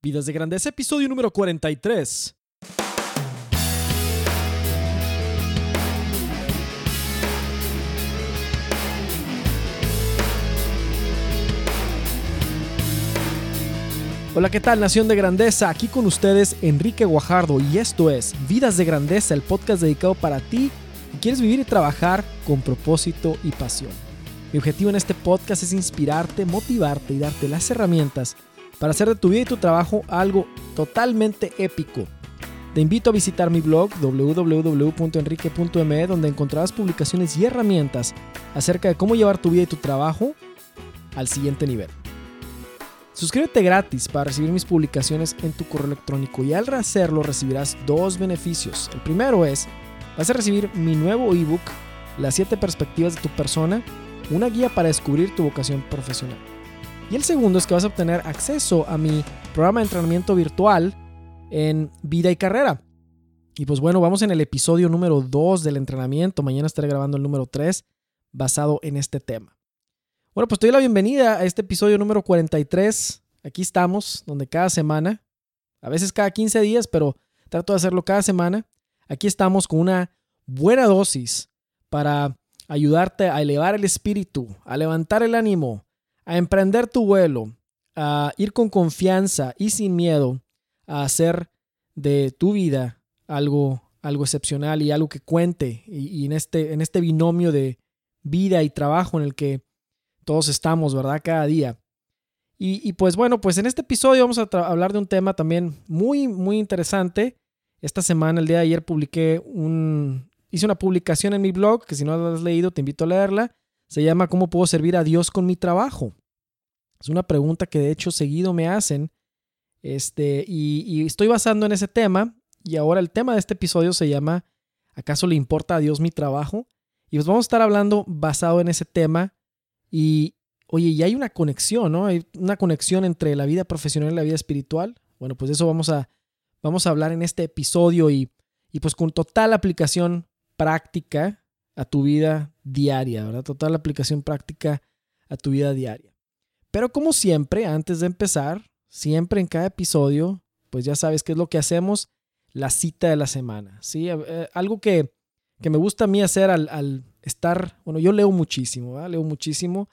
Vidas de Grandeza, episodio número 43. Hola, ¿qué tal, Nación de Grandeza? Aquí con ustedes Enrique Guajardo y esto es Vidas de Grandeza, el podcast dedicado para ti que quieres vivir y trabajar con propósito y pasión. Mi objetivo en este podcast es inspirarte, motivarte y darte las herramientas para hacer de tu vida y tu trabajo algo totalmente épico. Te invito a visitar mi blog www.enrique.me donde encontrarás publicaciones y herramientas acerca de cómo llevar tu vida y tu trabajo al siguiente nivel. Suscríbete gratis para recibir mis publicaciones en tu correo electrónico y al hacerlo recibirás dos beneficios. El primero es, vas a recibir mi nuevo ebook, Las 7 perspectivas de tu persona, una guía para descubrir tu vocación profesional. Y el segundo es que vas a obtener acceso a mi programa de entrenamiento virtual en vida y carrera. Y pues bueno, vamos en el episodio número 2 del entrenamiento. Mañana estaré grabando el número 3 basado en este tema. Bueno, pues te doy la bienvenida a este episodio número 43. Aquí estamos, donde cada semana, a veces cada 15 días, pero trato de hacerlo cada semana. Aquí estamos con una buena dosis para ayudarte a elevar el espíritu, a levantar el ánimo, a emprender tu vuelo, a ir con confianza y sin miedo a hacer de tu vida algo, algo excepcional y algo que cuente. Y, en, este, en este binomio de vida y trabajo en el que todos estamos, ¿verdad? Cada día. Y, pues bueno, pues en este episodio vamos a hablar de un tema también muy, muy interesante. Esta semana, el día de ayer, publiqué un... Hice una publicación en mi blog, que si no la has leído, te invito a leerla. Se llama ¿Cómo puedo servir a Dios con mi trabajo? Es una pregunta que de hecho seguido me hacen. Este, y, estoy basando en ese tema. Y ahora el tema de este episodio se llama ¿Acaso le importa a Dios mi trabajo? Y pues vamos a estar hablando basado en ese tema. Y oye, y hay una conexión, ¿no? Hay una conexión entre la vida profesional y la vida espiritual. Bueno, pues de eso vamos a, vamos a hablar en este episodio y, y pues con total aplicación práctica a tu vida diaria, ¿verdad? Total aplicación práctica a tu vida diaria. Pero como siempre, antes de empezar, siempre en cada episodio, pues ya sabes qué es lo que hacemos, la cita de la semana, ¿sí? Eh, algo que, que, me gusta a mí hacer al, estar, bueno, yo leo muchísimo, ¿verdad? Leo muchísimo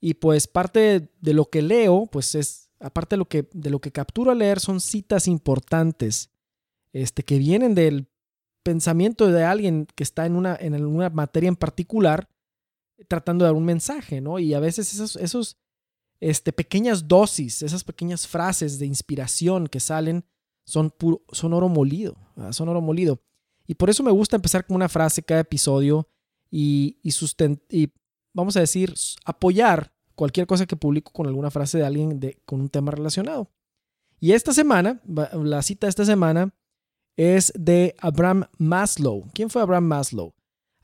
y pues parte de, lo que leo, pues es, aparte de lo que, de lo que capturo a leer, son citas importantes, este, que vienen del pensamiento de alguien que está en una, en una materia en particular, tratando de dar un mensaje, ¿no? Y a veces esos, esos este, pequeñas dosis, esas pequeñas frases de inspiración que salen son, son oro molido, son oro molido. Y por eso me gusta empezar con una frase cada episodio y, y, y vamos a decir, apoyar cualquier cosa que publico con alguna frase de alguien de, con un tema relacionado. Y esta semana, la cita de esta semana es de Abraham Maslow. ¿Quién fue Abraham Maslow?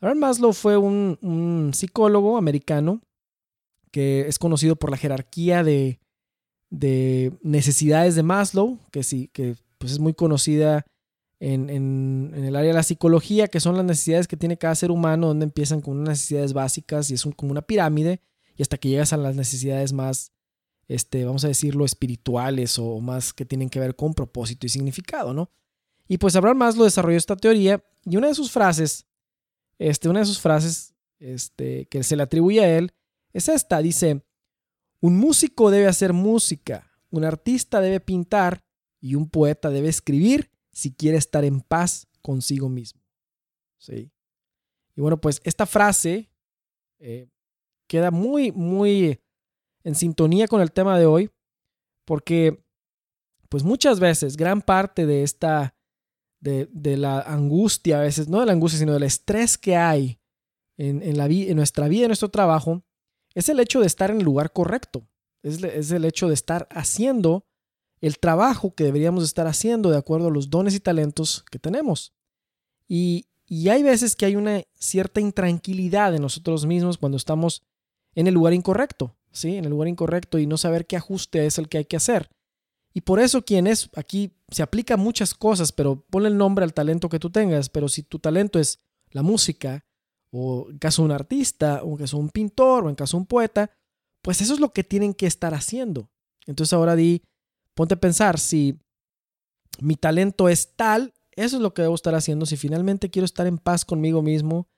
Abraham Maslow fue un, psicólogo americano que es conocido por la jerarquía de, necesidades de Maslow, que sí, que pues es muy conocida en, el área de la psicología, que son las necesidades que tiene cada ser humano, donde empiezan con unas necesidades básicas y es como una pirámide, y hasta que llegas a las necesidades más, este, vamos a decirlo, espirituales o más que tienen que ver con propósito y significado, ¿no? Y pues Abraham Maslow desarrolló esta teoría y una de sus frases, este, una de sus frases este, que se le atribuye a él es esta. Dice, un músico debe hacer música, un artista debe pintar y un poeta debe escribir si quiere estar en paz consigo mismo. ¿Sí? Y bueno, pues esta frase eh, queda muy, muy en sintonía con el tema de hoy, porque pues muchas veces gran parte de esta, de, de la angustia, a veces, no de la angustia, sino del estrés que hay en, en, la, en nuestra vida, en nuestro trabajo, es el hecho de estar en el lugar correcto. Es, el hecho de estar haciendo el trabajo que deberíamos estar haciendo de acuerdo a los dones y talentos que tenemos. Y, hay veces que hay una cierta intranquilidad en nosotros mismos cuando estamos en el lugar incorrecto, ¿sí? En el lugar incorrecto y no saber qué ajuste es el que hay que hacer. Y por eso quien es, aquí se aplica muchas cosas, pero ponle el nombre al talento que tú tengas, pero si tu talento es la música, o en caso de un artista, o en caso de un pintor, o en caso de un poeta, pues eso es lo que tienen que estar haciendo. Entonces ahora di, ponte a pensar si mi talento es tal, eso es lo que debo estar haciendo. Si finalmente quiero estar en paz conmigo mismo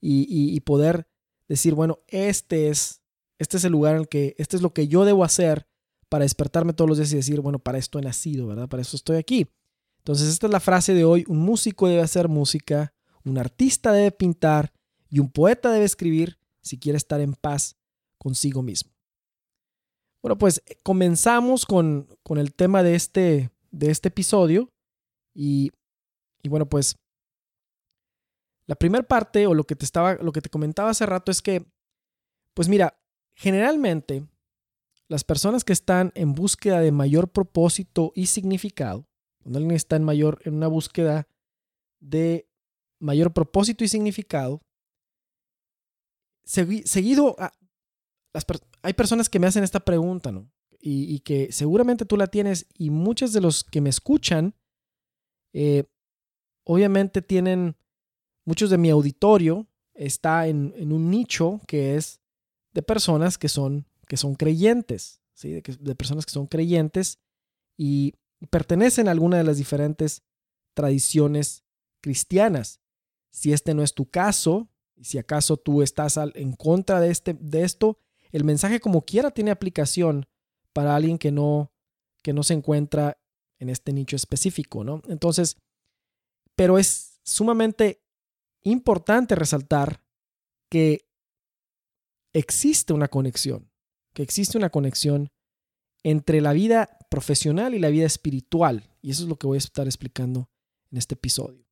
y, poder decir, bueno, este es, este es el lugar en el que, este es lo que yo debo hacer para despertarme todos los días y decir, bueno, para esto he nacido, ¿verdad? Para eso estoy aquí. Entonces, esta es la frase de hoy. Un músico debe hacer música, un artista debe pintar y un poeta debe escribir si quiere estar en paz consigo mismo. Bueno, pues eh, comenzamos con, con el tema de este, de este episodio y, y bueno, pues la primera parte o lo que te estaba, lo que te comentaba hace rato es que, pues mira, generalmente las personas que están en búsqueda de mayor propósito y significado, cuando alguien está en mayor, en una búsqueda de mayor propósito y significado, seguido hay personas que me hacen esta pregunta, ¿no? Y, que seguramente tú la tienes y muchos de los que me escuchan, eh, obviamente tienen, muchos de mi auditorio está en, un nicho que es de personas que son, que son creyentes, ¿sí? de, personas que son creyentes y pertenecen a alguna de las diferentes tradiciones cristianas. Si este no es tu caso, y si acaso tú estás en contra de, este, de esto, el mensaje como quiera tiene aplicación para alguien que no, que no se encuentra en este nicho específico, ¿no? Entonces, pero es sumamente importante resaltar que existe una conexión, que existe una conexión entre la vida profesional y la vida espiritual. Y eso es lo que voy a estar explicando en este episodio.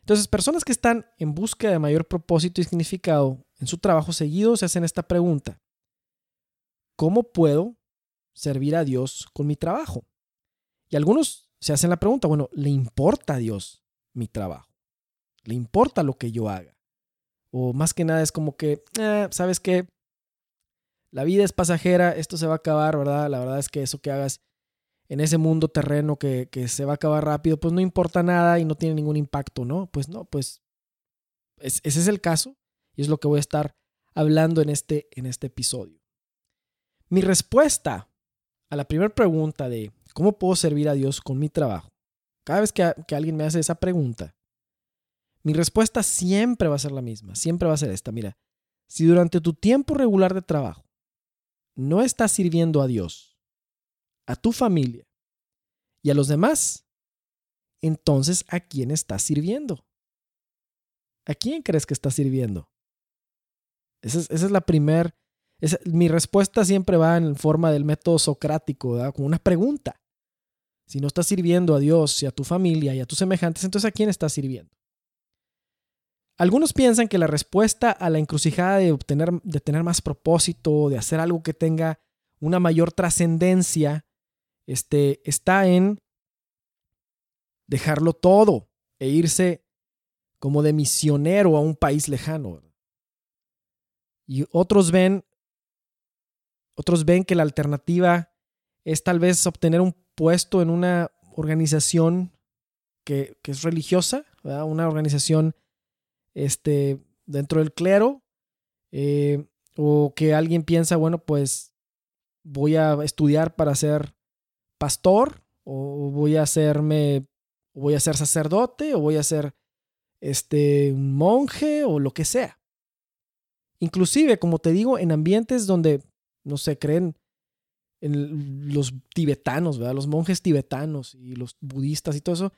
Entonces, personas que están en búsqueda de mayor propósito y significado en su trabajo seguido se hacen esta pregunta. ¿Cómo puedo servir a Dios con mi trabajo? Y algunos se hacen la pregunta, bueno, ¿le importa a Dios mi trabajo? ¿Le importa lo que yo haga? O más que nada es como que, eh, ¿sabes qué? La vida es pasajera, esto se va a acabar, ¿verdad? La verdad es que eso que hagas en ese mundo terreno que, se va a acabar rápido, pues no importa nada y no tiene ningún impacto, ¿no? Pues no, pues ese es el caso y es lo que voy a estar hablando en este, en este episodio. Mi respuesta a la primera pregunta de cómo puedo servir a Dios con mi trabajo, cada vez que, que alguien me hace esa pregunta, mi respuesta siempre va a ser la misma, siempre va a ser esta, mira, si durante tu tiempo regular de trabajo no estás sirviendo a Dios, a tu familia y a los demás, entonces ¿a quién estás sirviendo? ¿A quién crees que estás sirviendo? Esa es, la primera. Mi respuesta siempre va en forma del método socrático, como una pregunta. Si no estás sirviendo a Dios y a tu familia y a tus semejantes, entonces ¿a quién estás sirviendo? Algunos piensan que la respuesta a la encrucijada de obtener, de tener más propósito, de hacer algo que tenga una mayor trascendencia, este, está en dejarlo todo e irse como de misionero a un país lejano. Y otros ven, otros ven que la alternativa es tal vez obtener un puesto en una organización que, es religiosa, una organización este, dentro del clero, eh, o que alguien piensa, bueno, pues voy a estudiar para ser pastor o voy a hacerme, voy a ser sacerdote o voy a ser este, un monje o lo que sea. Inclusive, como te digo, en ambientes donde, no se creen en los tibetanos. Los monjes tibetanos y los budistas y todo eso.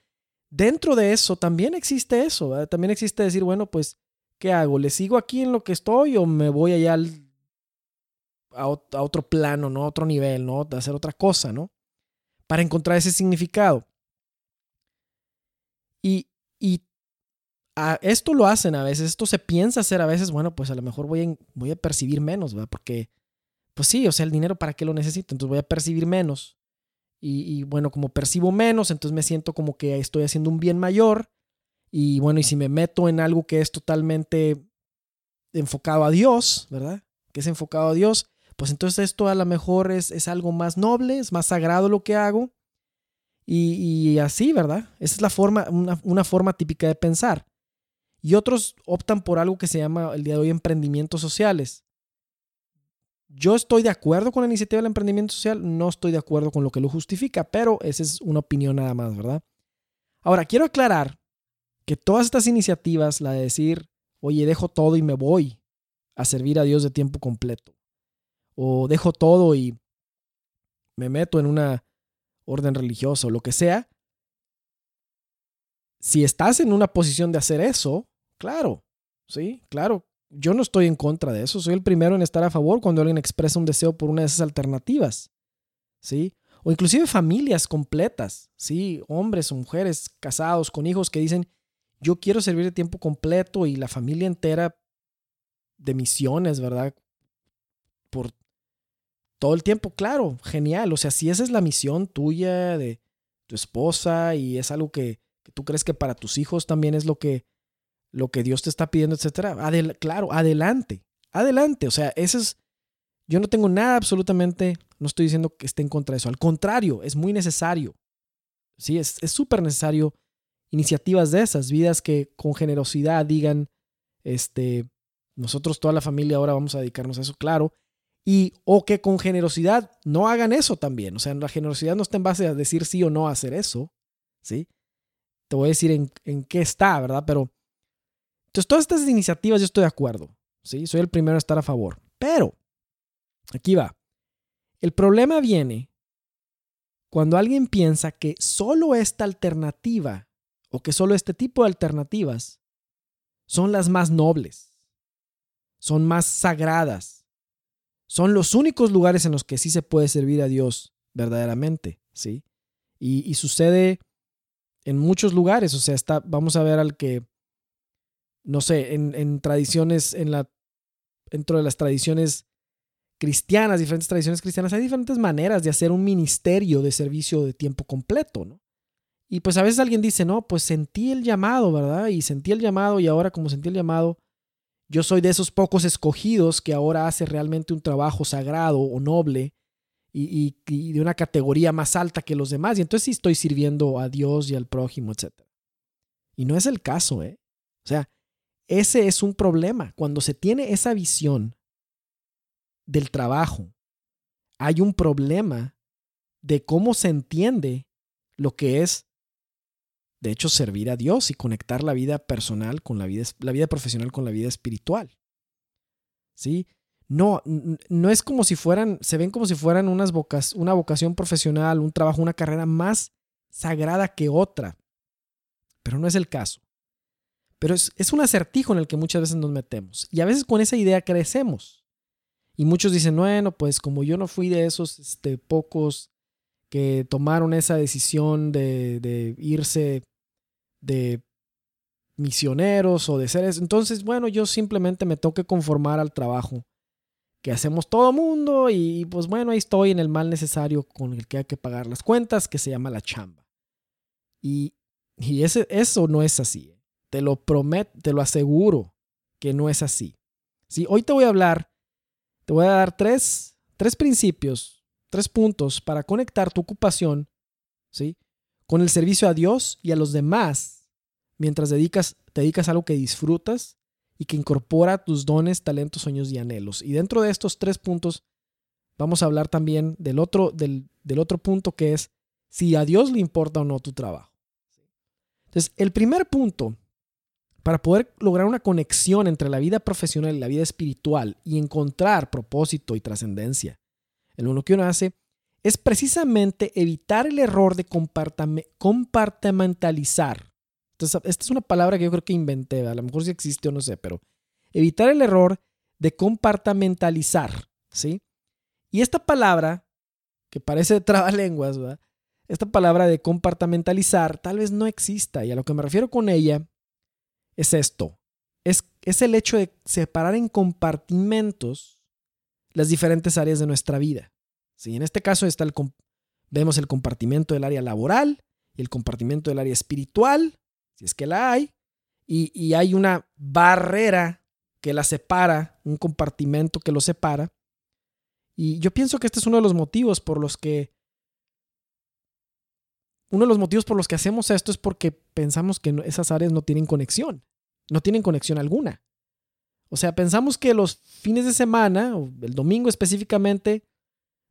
Dentro de eso también existe eso, También existe decir, bueno, pues, ¿qué hago? ¿Le sigo aquí en lo que estoy o me voy allá a, a otro plano, ¿no? A otro nivel, ¿no? De hacer otra cosa, ¿no? para encontrar ese significado. Y, esto lo hacen a veces, esto se piensa hacer a veces, bueno, pues a lo mejor voy a, voy a percibir menos. Porque, pues sí, o sea, el dinero para qué lo necesito, entonces voy a percibir menos. Y, y, bueno, como percibo menos, entonces me siento como que estoy haciendo un bien mayor. Y bueno, y si me meto en algo que es totalmente enfocado a Dios, ¿verdad? Que es enfocado a Dios, pues entonces esto a lo mejor es, es algo más noble, es más sagrado lo que hago. Y, así, ¿verdad? Esa es la forma, una, una, forma típica de pensar. Y otros optan por algo que se llama el día de hoy emprendimientos sociales. Yo estoy de acuerdo con la iniciativa del emprendimiento social, no estoy de acuerdo con lo que lo justifica, pero esa es una opinión nada más, ¿verdad? Ahora, quiero aclarar que todas estas iniciativas, la de decir, oye, dejo todo y me voy a servir a Dios de tiempo completo, o dejo todo y me meto en una orden religiosa o lo que sea, si estás en una posición de hacer eso, claro, sí, claro, yo no estoy en contra de eso, soy el primero en estar a favor cuando alguien expresa un deseo por una de esas alternativas, ¿sí? O inclusive familias completas, ¿sí? Hombres o mujeres casados con hijos que dicen, yo quiero servir de tiempo completo y la familia entera de misiones, ¿verdad? Por todo el tiempo, claro, genial. O sea, si esa es la misión tuya, de tu esposa, y es algo que, tú crees que para tus hijos también es lo que, lo que Dios te está pidiendo, etcétera. claro, adelante, adelante. O sea, eso es. Yo no tengo nada absolutamente, no estoy diciendo que esté en contra de eso. Al contrario, es muy necesario. Sí, es súper necesario iniciativas de esas, vidas que con generosidad digan, este, nosotros toda la familia ahora vamos a dedicarnos a eso, claro, y o que con generosidad no hagan eso también. O sea, la generosidad no está en base a decir sí o no a hacer eso, ¿sí? Te voy a decir en, en qué está, ¿verdad? Pero, entonces todas estas iniciativas yo estoy de acuerdo, ¿sí? Soy el primero a estar a favor. Pero, aquí va. El problema viene cuando alguien piensa que solo esta alternativa o que solo este tipo de alternativas son las más nobles, son más sagradas, son los únicos lugares en los que sí se puede servir a Dios verdaderamente, ¿sí? Y, sucede en muchos lugares, o sea, está, vamos a ver al que, no sé, en, tradiciones, en la, dentro de las tradiciones cristianas, diferentes tradiciones cristianas, hay diferentes maneras de hacer un ministerio de servicio de tiempo completo, ¿no? Y pues a veces alguien dice, no, pues sentí el llamado, ¿verdad? Y sentí el llamado y ahora como sentí el llamado, yo soy de esos pocos escogidos que ahora hace realmente un trabajo sagrado o noble y, de una categoría más alta que los demás. Y entonces sí estoy sirviendo a Dios y al prójimo, etc. Y no es el caso, ¿eh? O sea, ese es un problema. Cuando se tiene esa visión del trabajo, hay un problema de cómo se entiende lo que es de hecho, servir a Dios y conectar la vida personal con la vida, la vida profesional con la vida espiritual. ¿Sí? No, no es como si fueran, se ven como si fueran unas vocas, una vocación profesional, un trabajo, una carrera más sagrada que otra. Pero no es el caso. Pero es, es un acertijo en el que muchas veces nos metemos. Y a veces con esa idea crecemos. Y muchos dicen, bueno, pues como yo no fui de esos este, pocos que tomaron esa decisión de, irse de misioneros o de seres. Entonces, bueno, yo simplemente me tengo que conformar al trabajo que hacemos todo mundo y pues bueno, ahí estoy en el mal necesario con el que hay que pagar las cuentas, que se llama la chamba. Y, y eso no es así. Te lo prometo, te lo aseguro que no es así. ¿Sí? Hoy te voy a hablar, te voy a dar tres, tres principios, tres puntos para conectar tu ocupación, ¿sí? con el servicio a Dios y a los demás, mientras dedicas, te dedicas a algo que disfrutas y que incorpora tus dones, talentos, sueños y anhelos. Y dentro de estos tres puntos, vamos a hablar también del otro, del otro punto que es si a Dios le importa o no tu trabajo. Entonces, el primer punto para poder lograr una conexión entre la vida profesional y la vida espiritual y encontrar propósito y trascendencia en lo que uno hace, es precisamente evitar el error de compartimentalizar. Entonces, esta es una palabra que yo creo que inventé, a lo mejor si existe o no sé, pero evitar el error de compartimentalizar, ¿sí? Y esta palabra, que parece trabalenguas, ¿verdad? Esta palabra de compartimentalizar tal vez no exista y a lo que me refiero con ella es esto. Es, es el hecho de separar en compartimentos las diferentes áreas de nuestra vida. ¿sí? En este caso está el, vemos el compartimento del área laboral y el compartimento del área espiritual, si es que la hay, y, y hay una barrera que la separa, un compartimento que lo separa. Y yo pienso que este es uno de los motivos por los que uno de los motivos por los que hacemos esto es porque pensamos que esas áreas no tienen conexión, no tienen conexión alguna. O sea, pensamos que los fines de semana, o el domingo específicamente,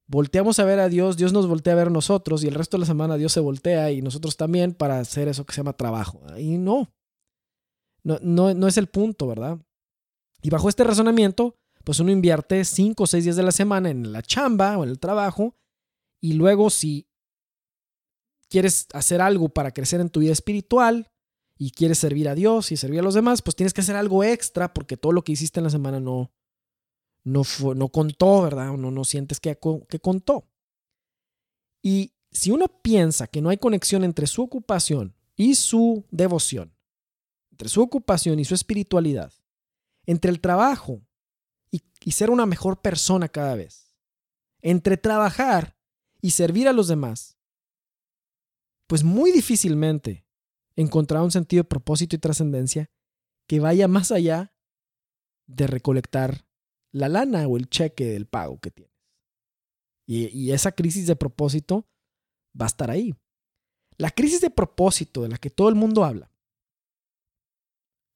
volteamos a ver a Dios, Dios nos voltea a ver a nosotros y el resto de la semana Dios se voltea y nosotros también para hacer eso que se llama trabajo. Y no, no, no, no es el punto, ¿verdad? Y bajo este razonamiento, pues uno invierte cinco o seis días de la semana en la chamba o en el trabajo y luego si quieres hacer algo para crecer en tu vida espiritual y quieres servir a Dios y servir a los demás, pues tienes que hacer algo extra porque todo lo que hiciste en la semana no, no, no contó, ¿verdad? No, no sientes que, que contó. Y si uno piensa que no hay conexión entre su ocupación y su devoción, entre su ocupación y su espiritualidad, entre el trabajo y, y, ser una mejor persona cada vez, entre trabajar y servir a los demás, pues muy difícilmente encontrar un sentido de propósito y trascendencia que vaya más allá de recolectar la lana o el cheque del pago que tienes. Y, esa crisis de propósito va a estar ahí. La crisis de propósito de la que todo el mundo habla.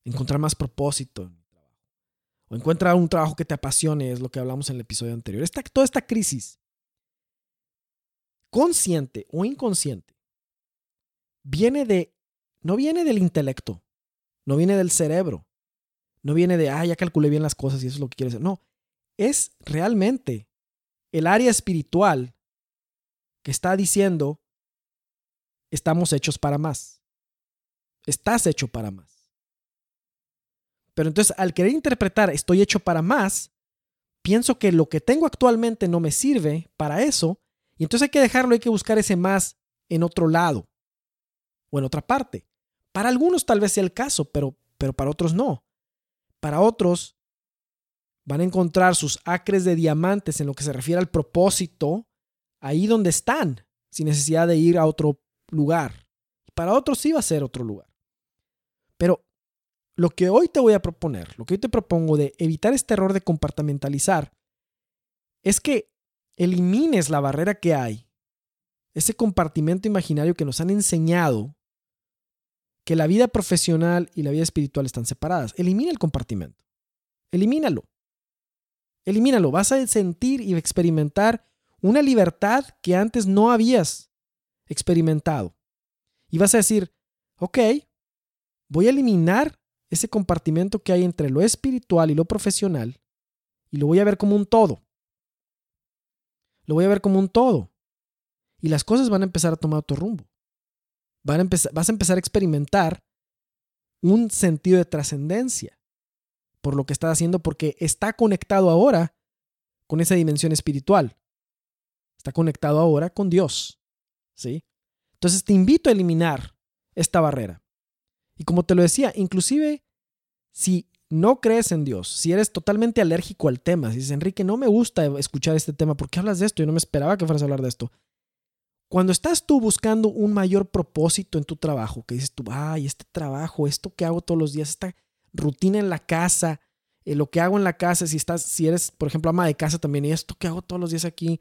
Encontrar más propósito en trabajo. O encuentra un trabajo que te apasione, es lo que hablamos en el episodio anterior. Esta, toda esta crisis, consciente o inconsciente, viene de, no viene del intelecto, no viene del cerebro, no viene de, ah, ya calculé bien las cosas y eso es lo que quieres hacer. No, es realmente el área espiritual que está diciendo, estamos hechos para más. Estás hecho para más. Pero entonces, al querer interpretar, estoy hecho para más, pienso que lo que tengo actualmente no me sirve para eso, y entonces hay que dejarlo, hay que buscar ese más en otro lado o en otra parte. Para algunos tal vez sea el caso, pero, pero para otros no. Para otros van a encontrar sus acres de diamantes en lo que se refiere al propósito ahí donde están, sin necesidad de ir a otro lugar. Para otros sí va a ser otro lugar. Pero lo que hoy te voy a proponer, lo que hoy te propongo de evitar este error de compartimentalizar, es que elimines la barrera que hay, ese compartimento imaginario que nos han enseñado que la vida profesional y la vida espiritual están separadas. Elimina el compartimento. Elimínalo. Elimínalo. Vas a sentir y experimentar una libertad que antes no habías experimentado. Y vas a decir, ok, voy a eliminar ese compartimento que hay entre lo espiritual y lo profesional y lo voy a ver como un todo. Lo voy a ver como un todo. Y las cosas van a empezar a tomar otro rumbo vas a empezar a experimentar un sentido de trascendencia por lo que estás haciendo porque está conectado ahora con esa dimensión espiritual. Está conectado ahora con Dios. ¿Sí? Entonces te invito a eliminar esta barrera. Y como te lo decía, inclusive si no crees en Dios, si eres totalmente alérgico al tema, si dices, Enrique, no me gusta escuchar este tema, ¿por qué hablas de esto? Yo no me esperaba que fueras a hablar de esto. Cuando estás tú buscando un mayor propósito en tu trabajo, que dices tú, ay, este trabajo, esto que hago todos los días, esta rutina en la casa, eh, lo que hago en la casa, si estás, si eres, por ejemplo, ama de casa también, y esto que hago todos los días aquí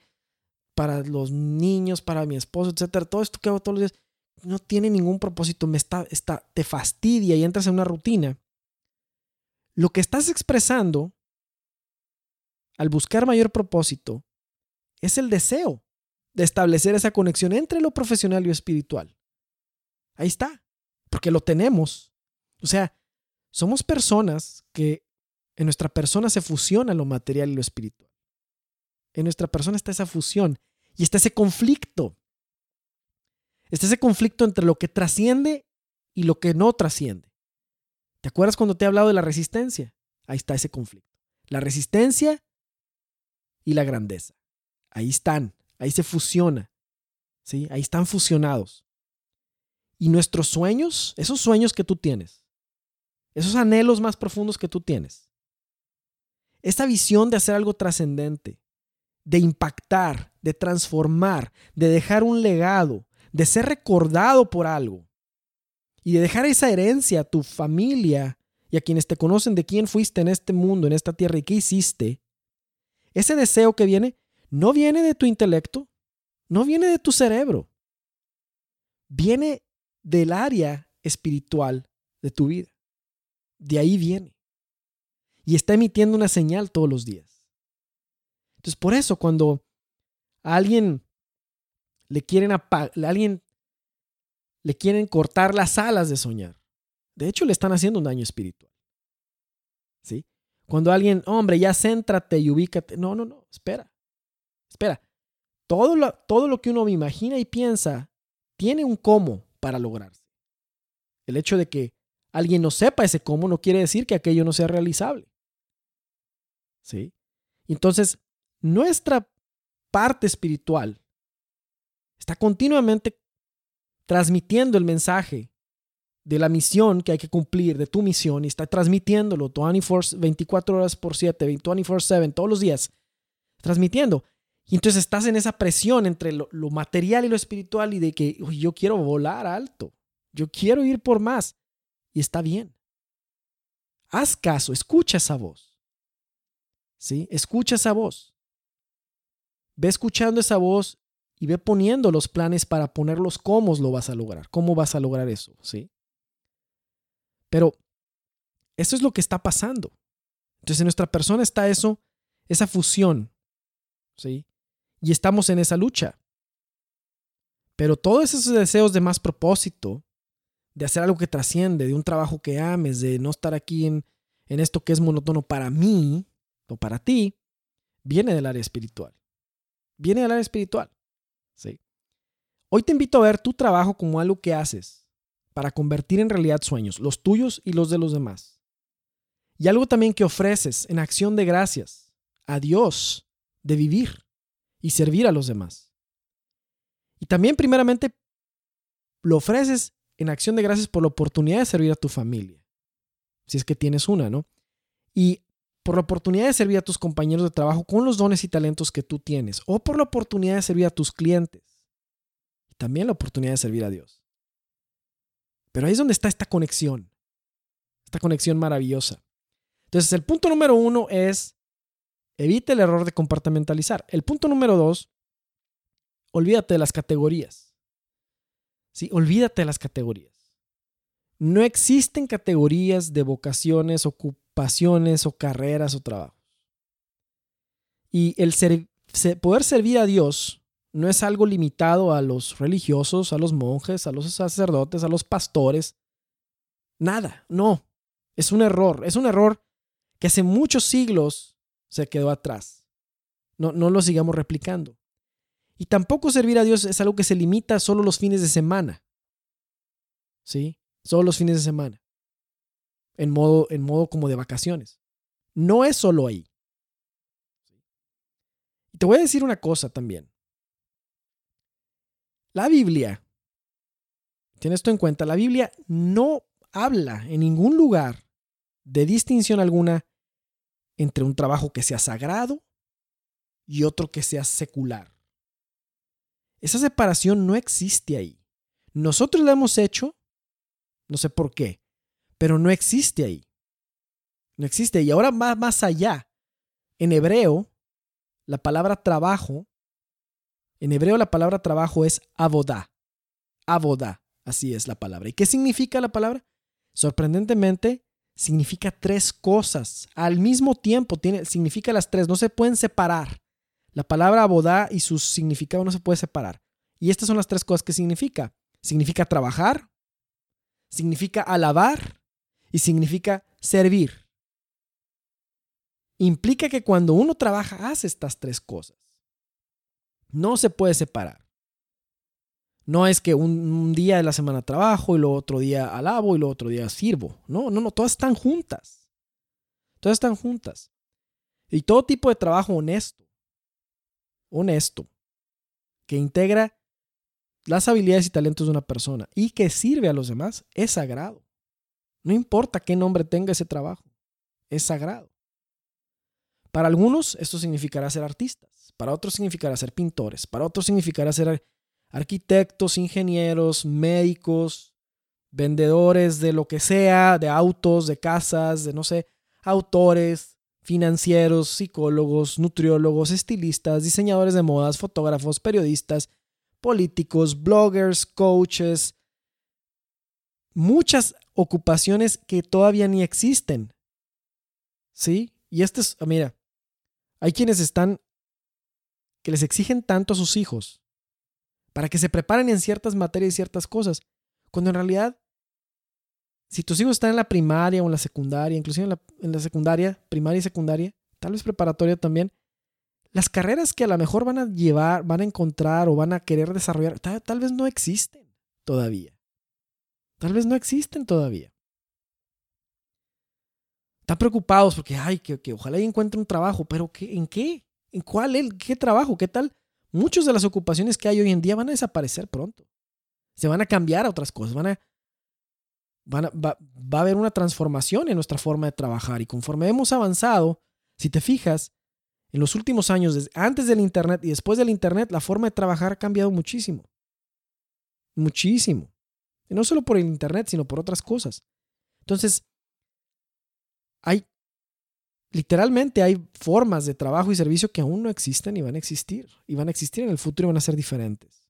para los niños, para mi esposo, etcétera, todo esto que hago todos los días, no tiene ningún propósito, me está, está, te fastidia y entras en una rutina. Lo que estás expresando al buscar mayor propósito es el deseo de establecer esa conexión entre lo profesional y lo espiritual. Ahí está, porque lo tenemos. O sea, somos personas que en nuestra persona se fusiona lo material y lo espiritual. En nuestra persona está esa fusión y está ese conflicto. Está ese conflicto entre lo que trasciende y lo que no trasciende. ¿Te acuerdas cuando te he hablado de la resistencia? Ahí está ese conflicto. La resistencia y la grandeza. Ahí están. Ahí se fusiona. ¿sí? Ahí están fusionados. Y nuestros sueños, esos sueños que tú tienes, esos anhelos más profundos que tú tienes, esa visión de hacer algo trascendente, de impactar, de transformar, de dejar un legado, de ser recordado por algo y de dejar esa herencia a tu familia y a quienes te conocen de quién fuiste en este mundo, en esta tierra y qué hiciste, ese deseo que viene no viene de tu intelecto, no viene de tu cerebro, viene del área espiritual de tu vida. De ahí viene. y está emitiendo una señal todos los días. Entonces, por eso cuando a alguien le quieren a alguien le quieren cortar las alas de soñar, de hecho le están haciendo un daño espiritual. ¿Sí? Cuando alguien, hombre, ya céntrate y ubícate. No, no, no, espera. Espera. Todo lo, todo lo que uno imagina y piensa tiene un cómo para lograrse. El hecho de que alguien no sepa ese cómo no quiere decir que aquello no sea realizable. ¿Sí? Entonces, nuestra parte espiritual está continuamente transmitiendo el mensaje de la misión que hay que cumplir, de tu misión, y está transmitiéndolo 24, horas por 7, 24/7, todos los días, transmitiendo. Y entonces estás en esa presión entre lo, material y lo espiritual y de que yo quiero volar alto, yo quiero ir por más. Y está bien. Haz caso, escucha esa voz. ¿Sí? Escucha esa voz. Ve escuchando esa voz y ve poniendo los planes para ponerlos cómo lo vas a lograr, cómo vas a lograr eso, ¿sí? Pero eso es lo que está pasando. Entonces en nuestra persona está eso, esa fusión, ¿sí? Y estamos en esa lucha. Pero todos esos deseos de más propósito, de hacer algo que trasciende, de un trabajo que ames, de no estar aquí en, en esto que es monótono para mí o para ti, viene del área espiritual. Viene del área espiritual. ¿sí? Hoy te invito a ver tu trabajo como algo que haces para convertir en realidad sueños, los tuyos y los de los demás. Y algo también que ofreces en acción de gracias a Dios de vivir y servir a los demás. Y también primeramente lo ofreces en acción de gracias por la oportunidad de servir a tu familia, si es que tienes una, ¿no? Y por la oportunidad de servir a tus compañeros de trabajo con los dones y talentos que tú tienes, o por la oportunidad de servir a tus clientes, y también la oportunidad de servir a Dios. Pero ahí es donde está esta conexión, esta conexión maravillosa. Entonces, el punto número uno es evite el error de compartimentalizar. El punto número dos, olvídate de las categorías. ¿Sí? Olvídate de las categorías. No existen categorías de vocaciones, ocupaciones o carreras o trabajos. Y el poder servir a Dios no es algo limitado a los religiosos, a los monjes, a los sacerdotes, a los pastores. Nada, no. Es un error, es un error que hace muchos siglos se quedó atrás. No, no lo sigamos replicando. Y tampoco servir a Dios es algo que se limita solo los fines de semana. ¿Sí? Solo los fines de semana. En modo, en modo como de vacaciones. No es solo ahí. Y te voy a decir una cosa también. La Biblia, tiene esto en cuenta, la Biblia no habla en ningún lugar de distinción alguna entre un trabajo que sea sagrado y otro que sea secular. Esa separación no existe ahí. Nosotros la hemos hecho, no sé por qué, pero no existe ahí. No existe. Y ahora va más allá. En hebreo, la palabra trabajo en hebreo la palabra trabajo es abodá. Abodá, así es la palabra. ¿Y qué significa la palabra? Sorprendentemente, significa tres cosas. Al mismo tiempo, tiene, significa las tres, no se pueden separar. La palabra abodá y su significado no se puede separar. Y estas son las tres cosas que significa. Significa trabajar, significa alabar y significa servir. Implica que cuando uno trabaja hace estas tres cosas. No se puede separar. No es que un, día de la semana trabajo y lo otro día alabo y lo otro día sirvo. No, no, no, todas están juntas. Todas están juntas. Y todo tipo de trabajo honesto, honesto, que integra las habilidades y talentos de una persona y que sirve a los demás, es sagrado. No importa qué nombre tenga ese trabajo, es sagrado. Para algunos esto significará ser artistas para otros significará ser pintores, para otros significará ser arquitectos, ingenieros, médicos, vendedores de lo que sea, de autos, de casas, de no sé, autores, financieros, psicólogos, nutriólogos, estilistas, diseñadores de modas, fotógrafos, periodistas, políticos, bloggers, coaches, muchas ocupaciones que todavía ni existen. ¿Sí? Y este es, mira, hay quienes están, que les exigen tanto a sus hijos para que se preparen en ciertas materias y ciertas cosas, cuando en realidad, si tus hijos están en la primaria o en la secundaria, inclusive en la, secundaria, primaria y secundaria, tal vez preparatoria también, las carreras que a lo mejor van a llevar, van a encontrar o van a querer desarrollar, tal, vez no existen todavía. Tal vez no existen todavía. Están preocupados porque, ay, que, que ojalá encuentre un trabajo, pero ¿qué, ¿en qué? ¿En cuál? ¿Qué trabajo? ¿Qué tal? Muchas de las ocupaciones que hay hoy en día van a desaparecer pronto. Se van a cambiar a otras cosas. Van a, van va, va a haber una transformación en nuestra forma de trabajar. Y conforme hemos avanzado, si te fijas, en los últimos años, antes del Internet y después del Internet, la forma de trabajar ha cambiado muchísimo. Muchísimo. Y no solo por el Internet, sino por otras cosas. Entonces, hay, literalmente hay formas de trabajo y servicio que aún no existen y van a existir. Y van a existir en el futuro y van a ser diferentes.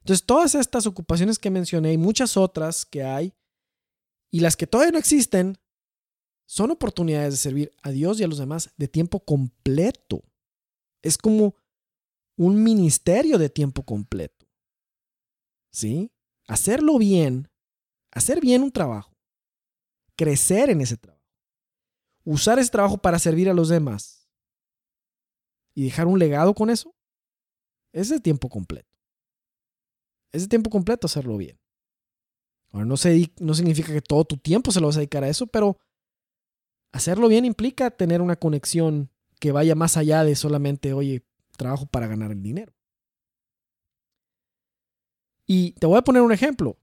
Entonces, todas estas ocupaciones que mencioné y muchas otras que hay, y las que todavía no existen, son oportunidades de servir a Dios y a los demás de tiempo completo. Es como un ministerio de tiempo completo. ¿Sí? Hacerlo bien, hacer bien un trabajo, crecer en ese trabajo, usar ese trabajo para servir a los demás y dejar un legado con eso, es de tiempo completo. Es de tiempo completo hacerlo bien. Ahora, no, no significa que todo tu tiempo se lo vas a dedicar a eso, pero hacerlo bien implica tener una conexión que vaya más allá de solamente, oye, trabajo para ganar el dinero. Y te voy a poner un ejemplo.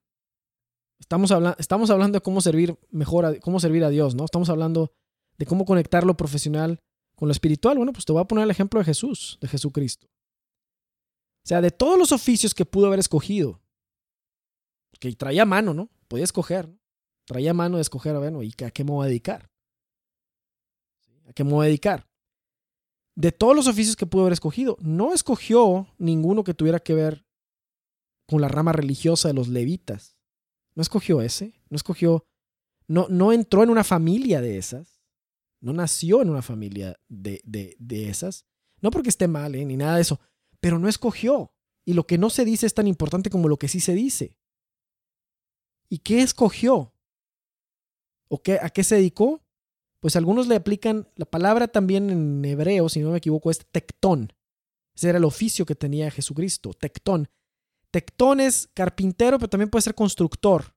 Estamos, estamos hablando de cómo servir mejor, a, cómo servir a Dios, ¿no? Estamos hablando de cómo conectar lo profesional con lo espiritual. Bueno, pues te voy a poner el ejemplo de Jesús, de Jesucristo. O sea, de todos los oficios que pudo haber escogido, que traía mano, ¿no? Podía escoger, ¿no? Traía mano de escoger, bueno, ¿y a qué me voy a dedicar? ¿A qué me voy a dedicar? De todos los oficios que pudo haber escogido, no escogió ninguno que tuviera que ver con la rama religiosa de los levitas. No escogió ese, no escogió, no, no entró en una familia de esas, no nació en una familia de, de, de esas, no porque esté mal, ¿eh? ni nada de eso, pero no escogió. Y lo que no se dice es tan importante como lo que sí se dice. ¿Y qué escogió? ¿O qué, a qué se dedicó? pues algunos le aplican la palabra también en hebreo, si no me equivoco, es tectón. Ese era el oficio que tenía Jesucristo, tectón. Tectón es carpintero, pero también puede ser constructor.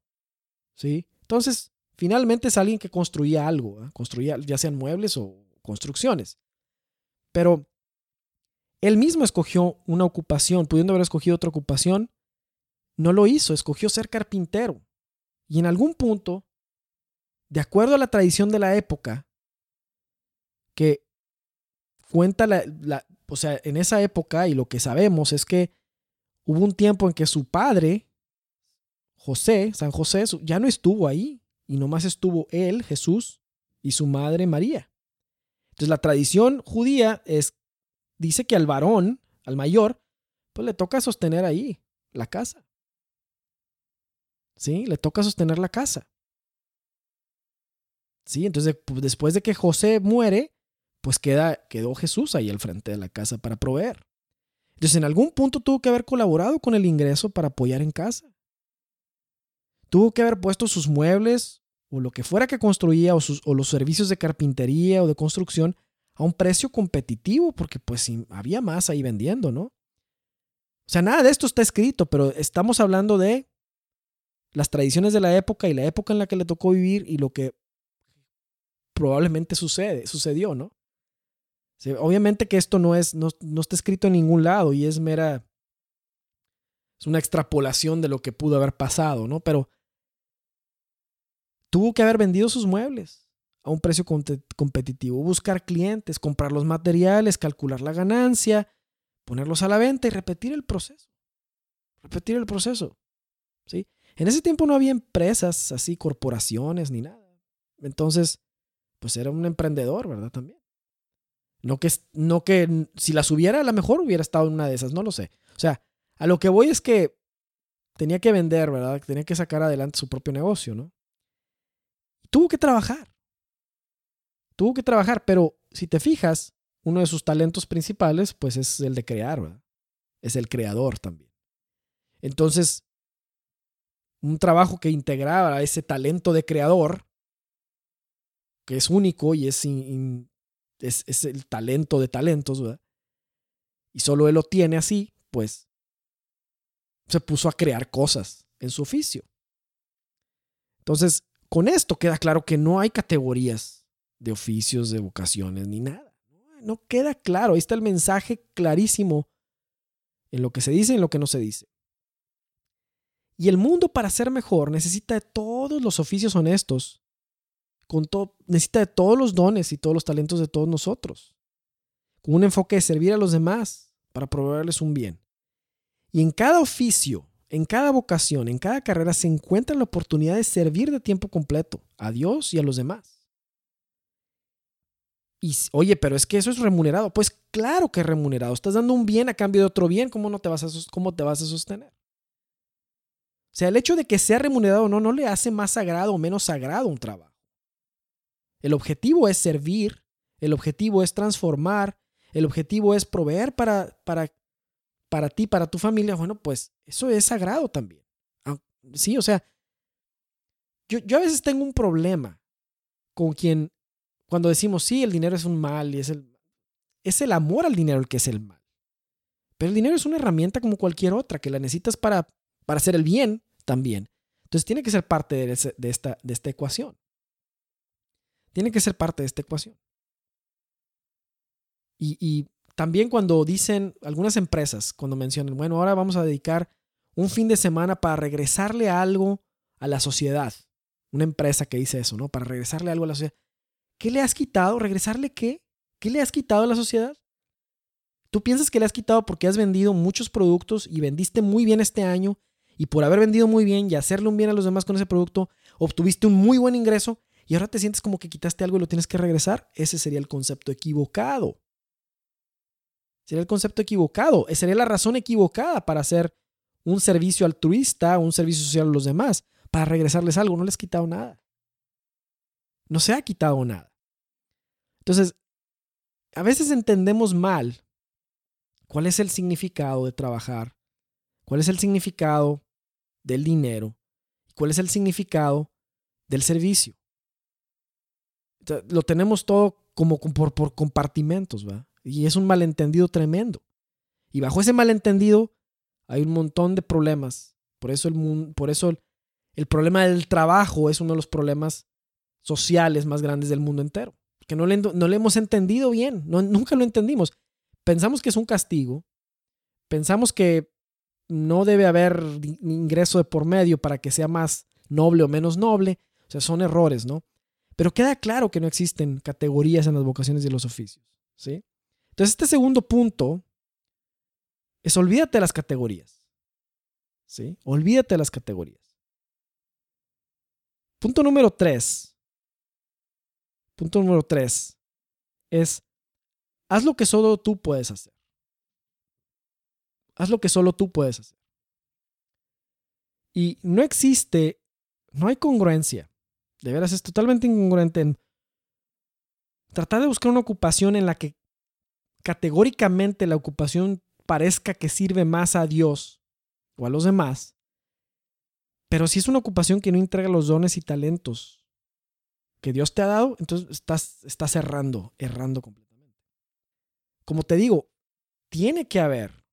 ¿sí? Entonces, finalmente es alguien que construía algo, ¿eh? construía ya sean muebles o construcciones. Pero él mismo escogió una ocupación, pudiendo haber escogido otra ocupación, no lo hizo, escogió ser carpintero. Y en algún punto de acuerdo a la tradición de la época, que cuenta la, o sea, en esa época y lo que sabemos es que hubo un tiempo en que su padre, José, San José, ya no estuvo ahí y nomás estuvo él, Jesús, y su madre María. Entonces la tradición judía es, dice que al varón, al mayor, pues le toca sostener ahí la casa. ¿Sí? Le toca sostener la casa. ¿sí? Entonces, después de que José muere, pues queda, quedó Jesús ahí al frente de la casa para proveer. Entonces, en algún punto tuvo que haber colaborado con el ingreso para apoyar en casa. Tuvo que haber puesto sus muebles o lo que fuera que construía o, los servicios de carpintería o de construcción a un precio competitivo, porque pues había más ahí vendiendo, ¿no? O sea, nada de esto está escrito, pero estamos hablando de las tradiciones de la época y la época en la que le tocó vivir y lo que probablemente sucede, sucedió, ¿no? obviamente que esto no es, no, no está escrito en ningún lado y es mera, es una extrapolación de lo que pudo haber pasado, ¿no? Pero tuvo que haber vendido sus muebles a un precio competitivo, buscar clientes, comprar los materiales, calcular la ganancia, ponerlos a la venta y repetir el proceso. Repetir el proceso. ¿sí? En ese tiempo no había empresas así, corporaciones ni nada. Entonces, pues era un emprendedor, ¿verdad? También. No que, no que si las hubiera, a lo mejor hubiera estado en una de esas, no lo sé. O sea, a lo que voy es que tenía que vender, ¿verdad? Tenía que sacar adelante su propio negocio, ¿no? Tuvo que trabajar. tuvo que trabajar, pero si te fijas, uno de sus talentos principales, pues es el de crear, ¿verdad? Es el creador también. Entonces, un trabajo que integraba ese talento de creador, que es único y es, es, es el talento de talentos, ¿verdad? Y solo él lo tiene así, pues se puso a crear cosas en su oficio. Entonces, con esto queda claro que no hay categorías de oficios, de vocaciones, ni nada. No queda claro. Ahí está el mensaje clarísimo en lo que se dice y en lo que no se dice. Y el mundo para ser mejor necesita de todos los oficios honestos, con necesita de todos los dones y todos los talentos de todos nosotros, con un enfoque de servir a los demás para proveerles un bien. Y en cada oficio, en cada vocación, en cada carrera se encuentra la oportunidad de servir de tiempo completo a Dios y a los demás. Y oye, pero es que eso es remunerado. Pues claro que es remunerado. Estás dando un bien a cambio de otro bien. ¿Cómo, no te, vas a, cómo te vas a sostener? O sea, el hecho de que sea remunerado o no, no le hace más sagrado o menos sagrado un trabajo. El objetivo es servir, el objetivo es transformar, el objetivo es proveer para, para, para ti, para tu familia. Bueno, pues eso es sagrado también. Sí, o sea, yo, yo a veces tengo un problema con quien cuando decimos, sí, el dinero es un mal y es el, es el amor al dinero el que es el mal. Pero el dinero es una herramienta como cualquier otra, que la necesitas para, para hacer el bien también. Entonces tiene que ser parte de, esta, de esta ecuación. Tiene que ser parte de esta ecuación. Y, y también cuando dicen algunas empresas, cuando mencionan, bueno, ahora vamos a dedicar un fin de semana para regresarle algo a la sociedad. Una empresa que dice eso, ¿no? Para regresarle algo a la sociedad. ¿Qué le has quitado? ¿Regresarle qué? ¿Qué le has quitado a la sociedad? ¿Tú piensas que le has quitado porque has vendido muchos productos y vendiste muy bien este año y por haber vendido muy bien y hacerle un bien a los demás con ese producto, obtuviste un muy buen ingreso y ahora te sientes como que quitaste algo y lo tienes que regresar? Ese sería el concepto equivocado. Sería el concepto equivocado. Esa sería la razón equivocada para hacer un servicio altruista, un servicio social a los demás, para regresarles algo. No les has quitado nada. No se ha quitado nada. Entonces, a veces entendemos mal cuál es el significado de trabajar, cuál es el significado del dinero, cuál es el significado del servicio. lo tenemos todo como por, por compartimentos, ¿va? Y es un malentendido tremendo. Y bajo ese malentendido hay un montón de problemas. Por eso el, por eso el problema del trabajo es uno de los problemas sociales más grandes del mundo entero. Que no le, no le hemos entendido bien, no, nunca lo entendimos. Pensamos que es un castigo, pensamos que no debe haber ingreso de por medio para que sea más noble o menos noble. O sea, son errores, ¿no? Pero queda claro que no existen categorías en las vocaciones y los oficios, ¿sí? Entonces, este segundo punto es olvídate de las categorías, ¿sí? Olvídate de las categorías. Punto número tres. Punto número tres es, haz lo que solo tú puedes hacer. Haz lo que solo tú puedes hacer. Y no existe, no hay congruencia. De veras es totalmente incongruente en tratar de buscar una ocupación en la que categóricamente la ocupación parezca que sirve más a Dios o a los demás. Pero si es una ocupación que no entrega los dones y talentos que Dios te ha dado, entonces estás, estás errando, errando completamente. Como te digo, tiene que haber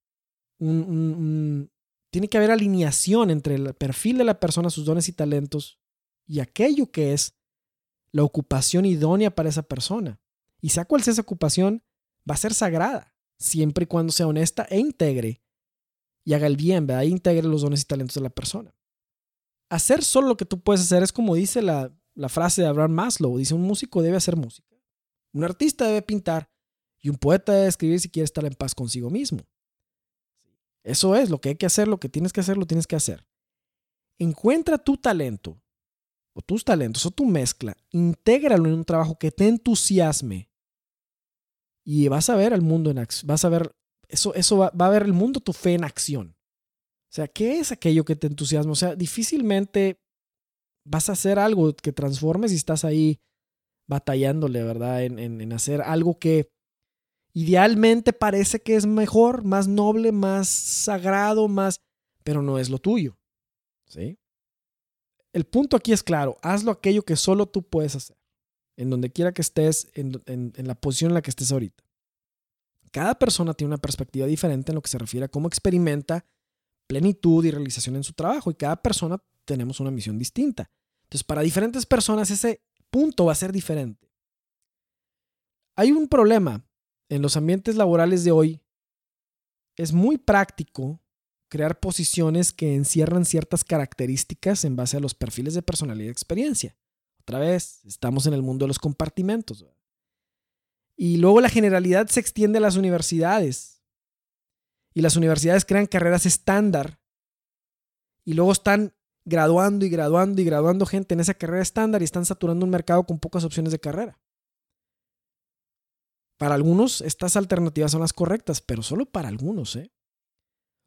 un, tiene que haber alineación entre el perfil de la persona, sus dones y talentos y aquello que es la ocupación idónea para esa persona. Y sea cual sea esa ocupación, va a ser sagrada, siempre y cuando sea honesta e integre y haga el bien, ¿verdad? E integre los dones y talentos de la persona. Hacer solo lo que tú puedes hacer es como dice la, la frase de Abraham Maslow. Dice, un músico debe hacer música, un artista debe pintar y un poeta debe escribir si quiere estar en paz consigo mismo. Eso es lo que hay que hacer, lo que tienes que hacer, lo tienes que hacer. Encuentra tu talento o tus talentos o tu mezcla, intégralo en un trabajo que te entusiasme y vas a ver el mundo en acción, vas a ver, eso, eso va, a ver el mundo tu fe en acción. O sea, ¿qué es aquello que te entusiasma? O sea, difícilmente vas a hacer algo que transformes y estás ahí batallándole, ¿verdad? En, en, hacer algo que idealmente parece que es mejor, más noble, más sagrado, más, pero no es lo tuyo. ¿Sí? El punto aquí es claro, hazlo aquello que solo tú puedes hacer, en donde quiera que estés, en, la posición en la que estés ahorita. Cada persona tiene una perspectiva diferente en lo que se refiere a cómo experimenta plenitud y realización en su trabajo y cada persona tenemos una misión distinta. Entonces, para diferentes personas ese punto va a ser diferente. Hay un problema en los ambientes laborales de hoy. Es muy práctico crear posiciones que encierran ciertas características en base a los perfiles de personalidad y experiencia. Otra vez, estamos en el mundo de los compartimentos. Y luego la generalidad se extiende a las universidades. Y las universidades crean carreras estándar. Y luego están graduando y graduando y graduando gente en esa carrera estándar y están saturando un mercado con pocas opciones de carrera. Para algunos estas alternativas son las correctas, pero solo para algunos, ¿eh?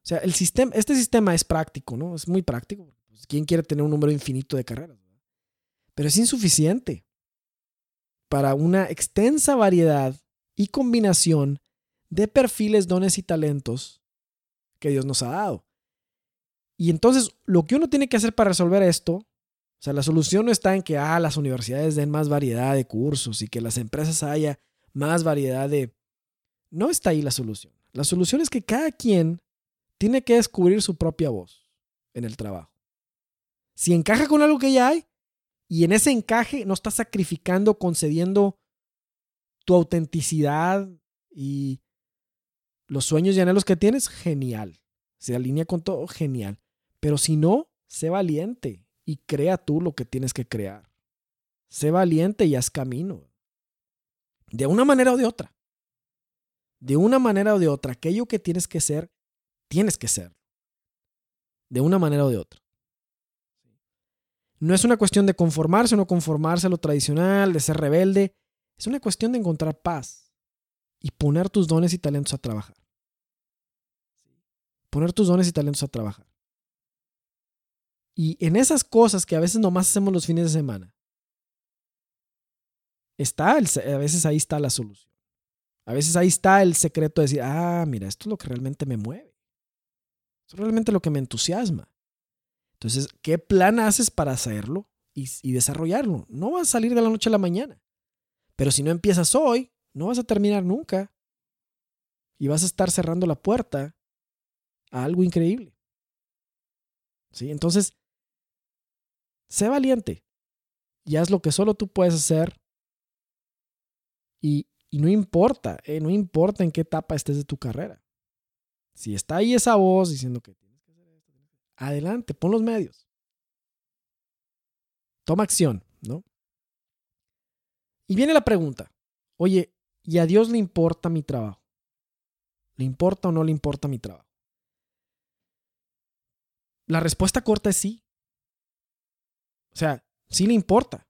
O sea, el sistema, este sistema es práctico, ¿no? Es muy práctico. Pues, ¿Quién quiere tener un número infinito de carreras? Pero es insuficiente para una extensa variedad y combinación de perfiles, dones y talentos que Dios nos ha dado. Y entonces, lo que uno tiene que hacer para resolver esto, o sea, la solución no está en que ah, las universidades den más variedad de cursos y que las empresas haya más variedad de... No está ahí la solución. La solución es que cada quien tiene que descubrir su propia voz en el trabajo. Si encaja con algo que ya hay y en ese encaje no estás sacrificando, concediendo tu autenticidad y los sueños y anhelos que tienes, genial. Se alinea con todo, genial. Pero si no, sé valiente y crea tú lo que tienes que crear. Sé valiente y haz camino. De una manera o de otra. De una manera o de otra. Aquello que tienes que ser, tienes que ser. De una manera o de otra. No es una cuestión de conformarse o no conformarse a lo tradicional, de ser rebelde. Es una cuestión de encontrar paz y poner tus dones y talentos a trabajar. Poner tus dones y talentos a trabajar. Y en esas cosas que a veces nomás hacemos los fines de semana, está, a veces ahí está la solución. A veces ahí está el secreto de decir, ah, mira, esto es lo que realmente me mueve. Esto es realmente lo que me entusiasma. Entonces, ¿qué plan haces para hacerlo y, desarrollarlo? No vas a salir de la noche a la mañana. Pero si no empiezas hoy, no vas a terminar nunca. Y vas a estar cerrando la puerta a algo increíble. ¿Sí? Entonces, Sé valiente y haz lo que solo tú puedes hacer. Y, no importa, eh, no importa en qué etapa estés de tu carrera. Si está ahí esa voz diciendo que tienes que hacer esto, adelante, pon los medios. Toma acción, ¿no? Y viene la pregunta, oye, ¿y a Dios le importa mi trabajo? ¿Le importa o no le importa mi trabajo? La respuesta corta es sí. O sea, sí le importa,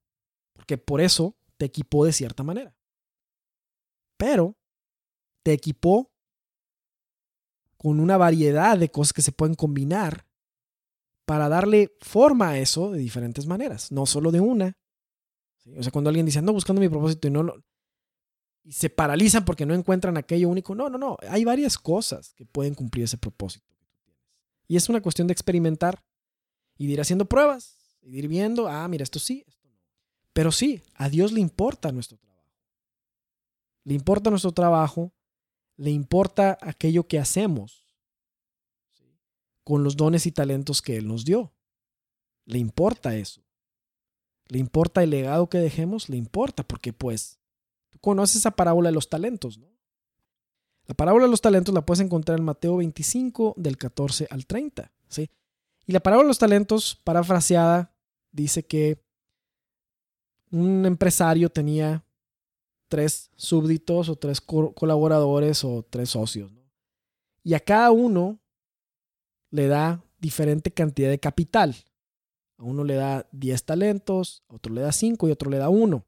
porque por eso te equipó de cierta manera. Pero te equipó con una variedad de cosas que se pueden combinar para darle forma a eso de diferentes maneras, no solo de una. O sea, cuando alguien dice, ando buscando mi propósito y no lo... Y se paralizan porque no encuentran aquello único. No, no, no. Hay varias cosas que pueden cumplir ese propósito Y es una cuestión de experimentar y de ir haciendo pruebas y ir viendo, ah, mira, esto sí, esto no. Pero sí, a Dios le importa nuestro trabajo. Le importa nuestro trabajo, le importa aquello que hacemos con los dones y talentos que Él nos dio. Le importa eso. Le importa el legado que dejemos, le importa, porque pues tú conoces esa parábola de los talentos, ¿no? La parábola de los talentos la puedes encontrar en Mateo 25, del 14 al 30. ¿sí? Y la parábola de los talentos, parafraseada, dice que un empresario tenía tres súbditos o tres colaboradores o tres socios. Y a cada uno le da diferente cantidad de capital. A uno le da 10 talentos, a otro le da 5 y otro le da 1.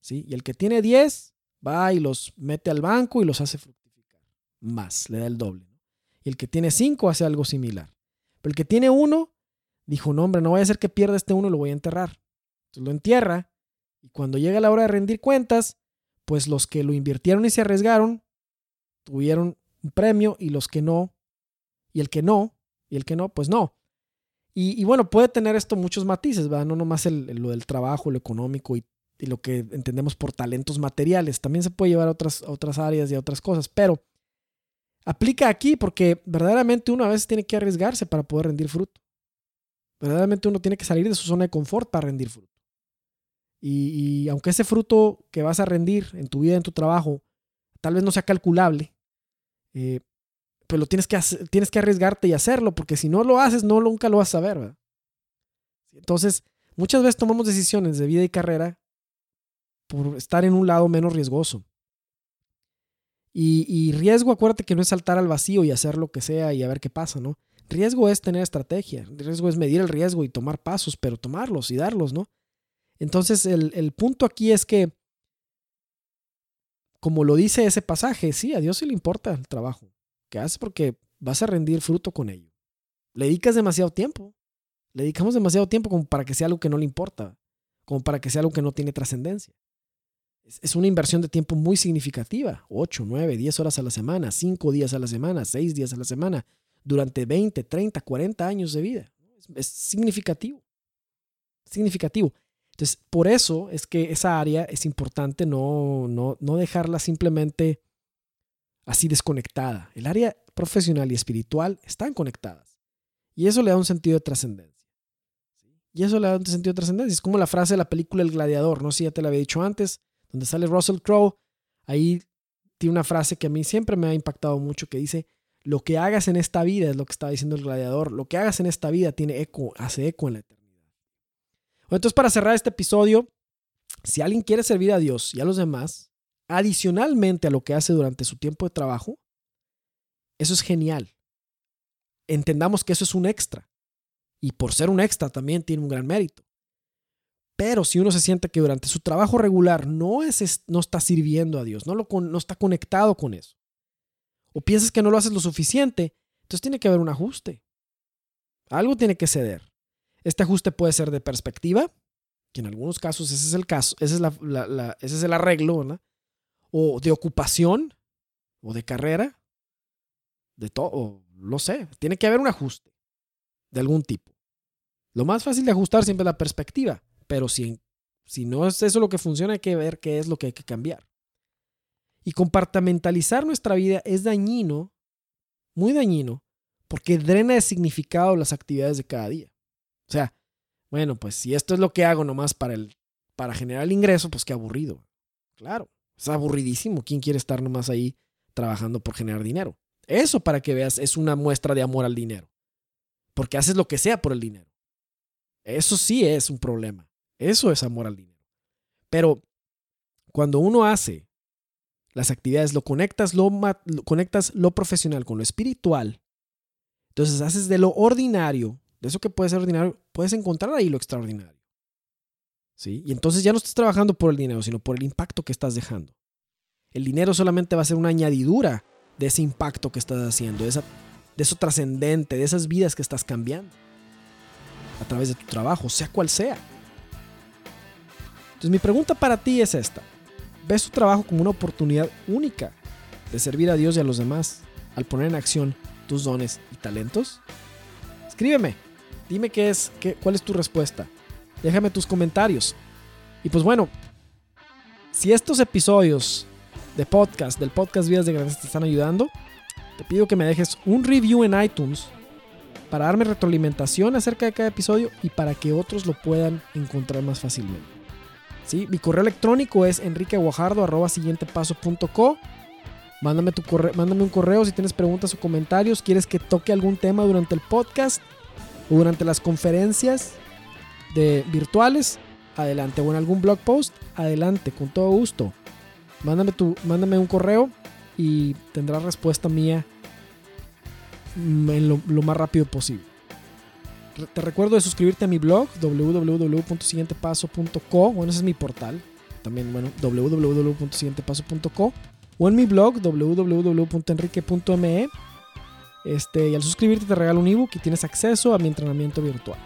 ¿sí? Y el que tiene 10 va y los mete al banco y los hace fructificar. Más, le da el doble. Y el que tiene 5 hace algo similar el que tiene uno dijo, no, hombre, no vaya a ser que pierda este uno, lo voy a enterrar. Entonces lo entierra Y cuando llega la hora de rendir cuentas, pues los que lo invirtieron y se arriesgaron tuvieron un premio y los que no, y el que no, y el que no, pues no. Y, bueno, puede tener esto muchos matices, ¿verdad? No nomás lo del trabajo, lo económico y, lo que entendemos por talentos materiales. También se puede llevar a otras, otras áreas y a otras cosas, pero aplica aquí porque verdaderamente uno a veces tiene que arriesgarse para poder rendir fruto. Verdaderamente uno tiene que salir de su zona de confort para rendir fruto. Y, aunque ese fruto que vas a rendir en tu vida, en tu trabajo, tal vez no sea calculable, eh, pero lo tienes que, tienes que arriesgarte y hacerlo, porque si no lo haces, no nunca lo vas a saber. Entonces, muchas veces tomamos decisiones de vida y carrera por estar en un lado menos riesgoso. Y, y, riesgo, acuérdate que no es saltar al vacío y hacer lo que sea y a ver qué pasa, ¿no? Riesgo es tener estrategia, riesgo es medir el riesgo y tomar pasos, pero tomarlos y darlos, ¿no? Entonces, el, el punto aquí es que, como lo dice ese pasaje, sí, a Dios sí le importa el trabajo haces porque vas a rendir fruto con ello. Le dedicas demasiado tiempo. Le dedicamos demasiado tiempo como para que sea algo que no le importa, como para que sea algo que no tiene trascendencia. Es una inversión de tiempo muy significativa. 8, 9, 10 horas a la semana, 5 días a la semana, 6 días a la semana, durante 20, 30, 40 años de vida. Es significativo. Significativo. Entonces, por eso es que esa área es importante no, no, no dejarla simplemente así desconectada. El área profesional y espiritual están conectadas. Y eso le da un sentido de trascendencia. Y eso le da un sentido de trascendencia. Es como la frase de la película El Gladiador, no sé si ya te la había dicho antes, donde sale Russell Crowe. Ahí tiene una frase que a mí siempre me ha impactado mucho que dice, lo que hagas en esta vida es lo que estaba diciendo el gladiador, lo que hagas en esta vida tiene eco, hace eco en la eternidad. Entonces, para cerrar este episodio, si alguien quiere servir a Dios y a los demás, adicionalmente a lo que hace durante su tiempo de trabajo, eso es genial. Entendamos que eso es un extra. Y por ser un extra también tiene un gran mérito. Pero si uno se siente que durante su trabajo regular no, es, no está sirviendo a Dios, no, lo, no está conectado con eso, o piensas que no lo haces lo suficiente, entonces tiene que haber un ajuste. Algo tiene que ceder. Este ajuste puede ser de perspectiva, que en algunos casos ese es el caso, ese es, ese es el arreglo, ¿no? O de ocupación o de carrera, de todo, lo sé, tiene que haber un ajuste de algún tipo. Lo más fácil de ajustar siempre es la perspectiva, pero si, si no es eso lo que funciona, hay que ver qué es lo que hay que cambiar. Y compartamentalizar nuestra vida es dañino, muy dañino, porque drena de significado las actividades de cada día. O sea, bueno, pues si esto es lo que hago nomás para, el, para generar el ingreso, pues qué aburrido. Claro. Es aburridísimo. ¿Quién quiere estar nomás ahí trabajando por generar dinero? Eso, para que veas, es una muestra de amor al dinero. Porque haces lo que sea por el dinero. Eso sí es un problema. Eso es amor al dinero. Pero cuando uno hace las actividades, lo conectas lo, conectas lo profesional con lo espiritual, entonces haces de lo ordinario, de eso que puede ser ordinario, puedes encontrar ahí lo extraordinario. Y entonces ya no estás trabajando por el dinero, sino por el impacto que estás dejando. El dinero solamente va a ser una añadidura de ese impacto que estás haciendo, de, esa, de eso trascendente, de esas vidas que estás cambiando a través de tu trabajo, sea cual sea. Entonces mi pregunta para ti es esta. ¿Ves tu trabajo como una oportunidad única de servir a Dios y a los demás al poner en acción tus dones y talentos? Escríbeme, dime qué es, qué, cuál es tu respuesta déjame tus comentarios. Y pues bueno, si estos episodios de podcast, del podcast Vidas de Grandes te están ayudando, te pido que me dejes un review en iTunes para darme retroalimentación acerca de cada episodio y para que otros lo puedan encontrar más fácilmente. ¿Sí? Mi correo electrónico es enriqueguajardo.co. Mándame, tu correo, mándame un correo si tienes preguntas o comentarios, quieres que toque algún tema durante el podcast o durante las conferencias de virtuales, adelante. O en algún blog post, adelante, con todo gusto. Mándame, tu, mándame un correo y tendrás respuesta mía mm, en lo, más rápido posible. Te recuerdo de suscribirte a mi blog www.siguientepaso.co. Bueno, ese es mi portal. También, bueno, www.siguientepaso.co. O en mi blog www.enrique.me. Este, y al suscribirte te regalo un ebook y tienes acceso a mi entrenamiento virtual.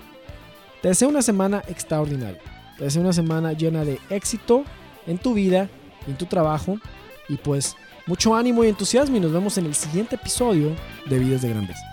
Te deseo una semana extraordinaria. Te deseo una semana llena de éxito en tu vida, en tu trabajo y pues mucho ánimo y entusiasmo y nos vemos en el siguiente episodio de Vidas de Grandeza.